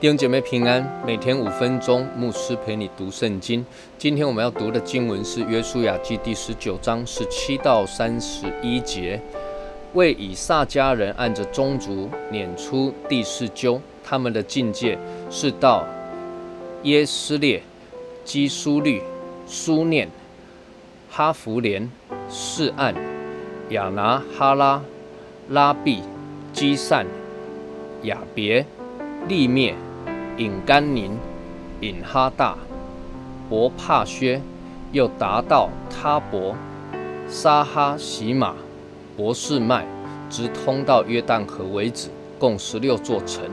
弟兄姐妹平安，每天五分钟，牧师陪你读圣经。今天我们要读的经文是《约书亚记》第十九章十七到三十一节。为以撒家人按着宗族撵出第四纠，他们的境界是到耶斯列、基苏律、苏念、哈弗连、示暗、亚拿哈拉、拉毕、基善、亚别、利灭。引甘宁、引哈大、伯帕薛，又达到他伯、沙哈喜马、博士麦，直通到约旦河为止，共十六座城，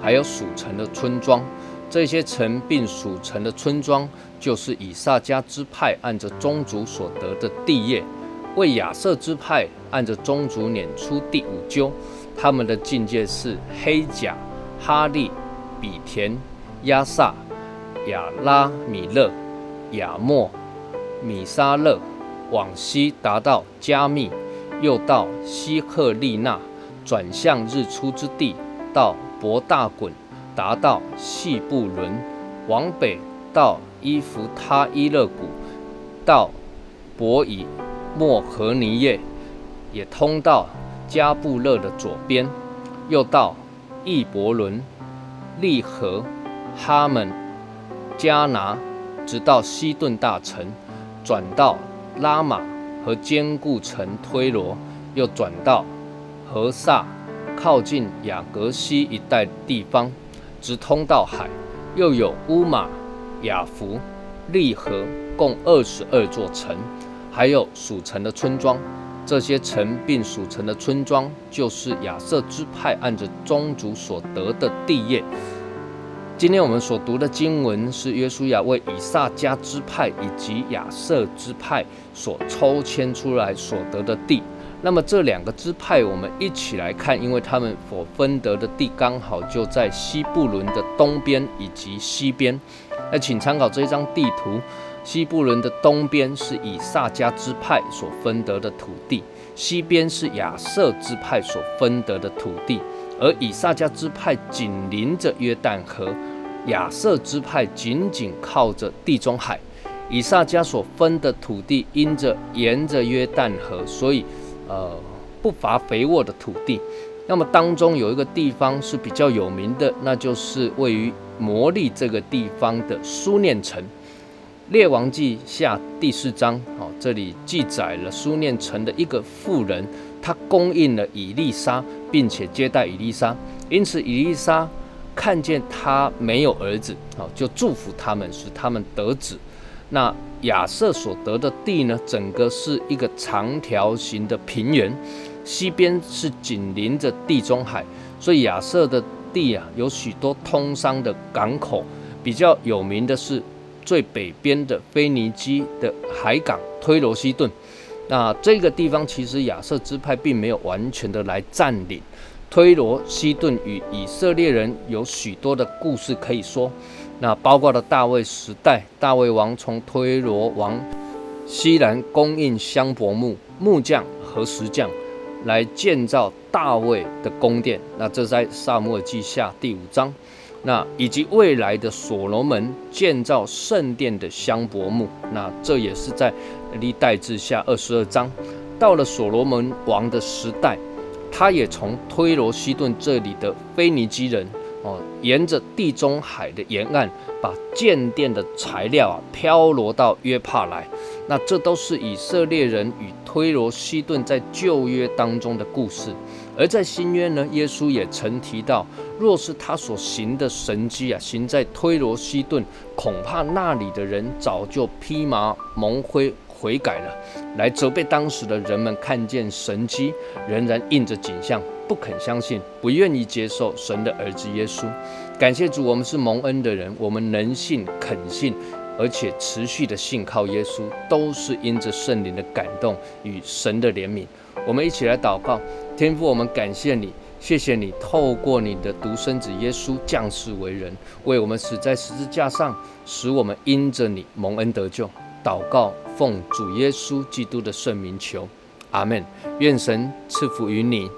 还有属城的村庄。这些城并属城的村庄，就是以撒家支派按着宗族所得的地业。为亚瑟支派按着宗族撵出第五纠，他们的境界是黑甲、哈利。比田、亚萨、亚拉米勒、亚莫、米沙勒，往西达到加密，又到西克利纳，转向日出之地，到博大滚，达到细布伦，往北到伊弗他伊勒谷，到博以莫和尼叶，也通到加布勒的左边，又到易伯伦。利和、哈门、加拿，直到西顿大城，转到拉玛和坚固城推罗，又转到何萨，靠近雅各西一带地方，直通到海，又有乌马、雅弗、利和，共二十二座城，还有属城的村庄。这些城并属城的村庄，就是亚瑟支派按着宗族所得的地业。今天我们所读的经文是约书亚为以撒家支派以及亚瑟支派所抽签出来所得的地。那么这两个支派，我们一起来看，因为他们所分得的地刚好就在西布伦的东边以及西边。那请参考这张地图。西部伦的东边是以撒迦支派所分得的土地，西边是亚瑟支派所分得的土地，而以撒迦支派紧邻着约旦河，亚瑟支派紧紧靠着地中海。以撒迦所分的土地因着沿着约旦河，所以呃不乏肥沃的土地。那么当中有一个地方是比较有名的，那就是位于摩利这个地方的苏念城。列王记下第四章，好，这里记载了苏念城的一个妇人，她供应了以利沙，并且接待以利沙，因此以利沙看见他没有儿子，好，就祝福他们，使他们得子。那亚瑟所得的地呢，整个是一个长条形的平原，西边是紧邻着地中海，所以亚瑟的地啊，有许多通商的港口，比较有名的是。最北边的腓尼基的海港推罗西顿，那这个地方其实亚瑟支派并没有完全的来占领。推罗西顿与以色列人有许多的故事可以说，那包括了大卫时代，大卫王从推罗王西兰供应香柏木木匠和石匠来建造大卫的宫殿，那这在萨母尔记下第五章。那以及未来的所罗门建造圣殿的香柏木，那这也是在历代志下二十二章。到了所罗门王的时代，他也从推罗西顿这里的腓尼基人哦，沿着地中海的沿岸，把建殿的材料啊飘罗到约帕来。那这都是以色列人与推罗西顿在旧约当中的故事。而在新约呢，耶稣也曾提到，若是他所行的神迹啊，行在推罗西顿，恐怕那里的人早就披麻蒙灰悔改了，来责备当时的人们看见神迹，仍然印着景象，不肯相信，不愿意接受神的儿子耶稣。感谢主，我们是蒙恩的人，我们能信、肯信，而且持续的信靠耶稣，都是因着圣灵的感动与神的怜悯。我们一起来祷告，天父，我们感谢你，谢谢你透过你的独生子耶稣降世为人，为我们死在十字架上，使我们因着你蒙恩得救。祷告，奉主耶稣基督的圣名求，阿门。愿神赐福于你。